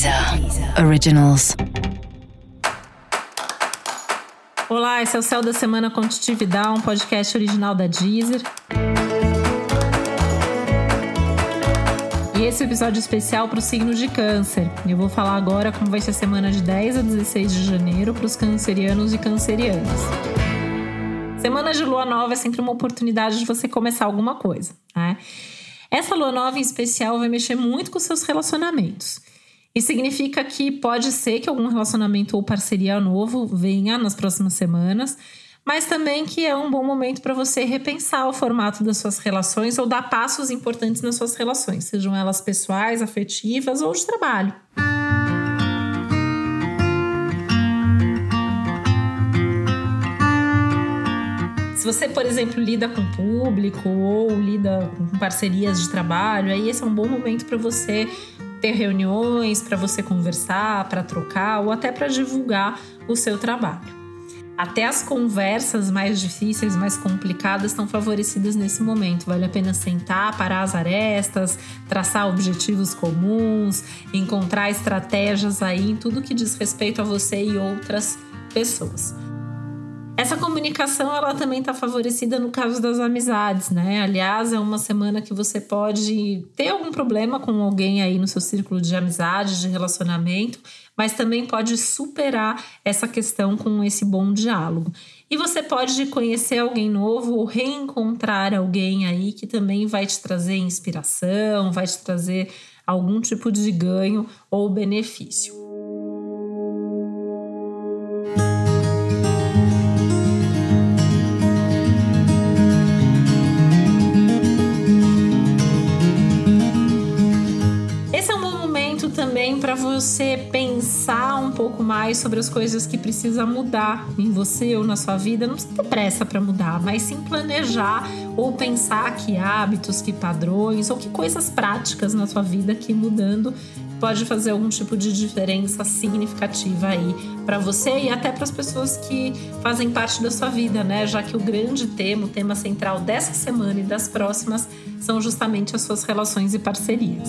Deezer Originals. Olá, esse é o Céu da Semana Contitividade, um podcast original da Deezer. E esse é o episódio especial para o signo de Câncer. Eu vou falar agora como vai ser a semana de 10 a 16 de janeiro para os cancerianos e cancerianas. Semana de lua nova é sempre uma oportunidade de você começar alguma coisa, né? Essa lua nova em especial vai mexer muito com seus relacionamentos. E significa que pode ser que algum relacionamento ou parceria novo venha nas próximas semanas, mas também que é um bom momento para você repensar o formato das suas relações ou dar passos importantes nas suas relações, sejam elas pessoais, afetivas ou de trabalho. Se você, por exemplo, lida com público ou lida com parcerias de trabalho, aí esse é um bom momento para você ter reuniões, para você conversar, para trocar ou até para divulgar o seu trabalho. Até as conversas mais difíceis, mais complicadas, estão favorecidas nesse momento. Vale a pena sentar, parar as arestas, traçar objetivos comuns, encontrar estratégias aí em tudo que diz respeito a você e outras pessoas. Essa comunicação ela também está favorecida no caso das amizades, né? Aliás, é uma semana que você pode ter algum problema com alguém aí no seu círculo de amizade, de relacionamento, mas também pode superar essa questão com esse bom diálogo. E você pode conhecer alguém novo ou reencontrar alguém aí que também vai te trazer inspiração, vai te trazer algum tipo de ganho ou benefício. Você pensar um pouco mais sobre as coisas que precisa mudar em você ou na sua vida. Não precisa ter pressa para mudar, mas sim planejar ou pensar que hábitos, que padrões ou que coisas práticas na sua vida que mudando pode fazer algum tipo de diferença significativa aí para você e até para as pessoas que fazem parte da sua vida, né? Já que o grande tema, o tema central dessa semana e das próximas são justamente as suas relações e parcerias.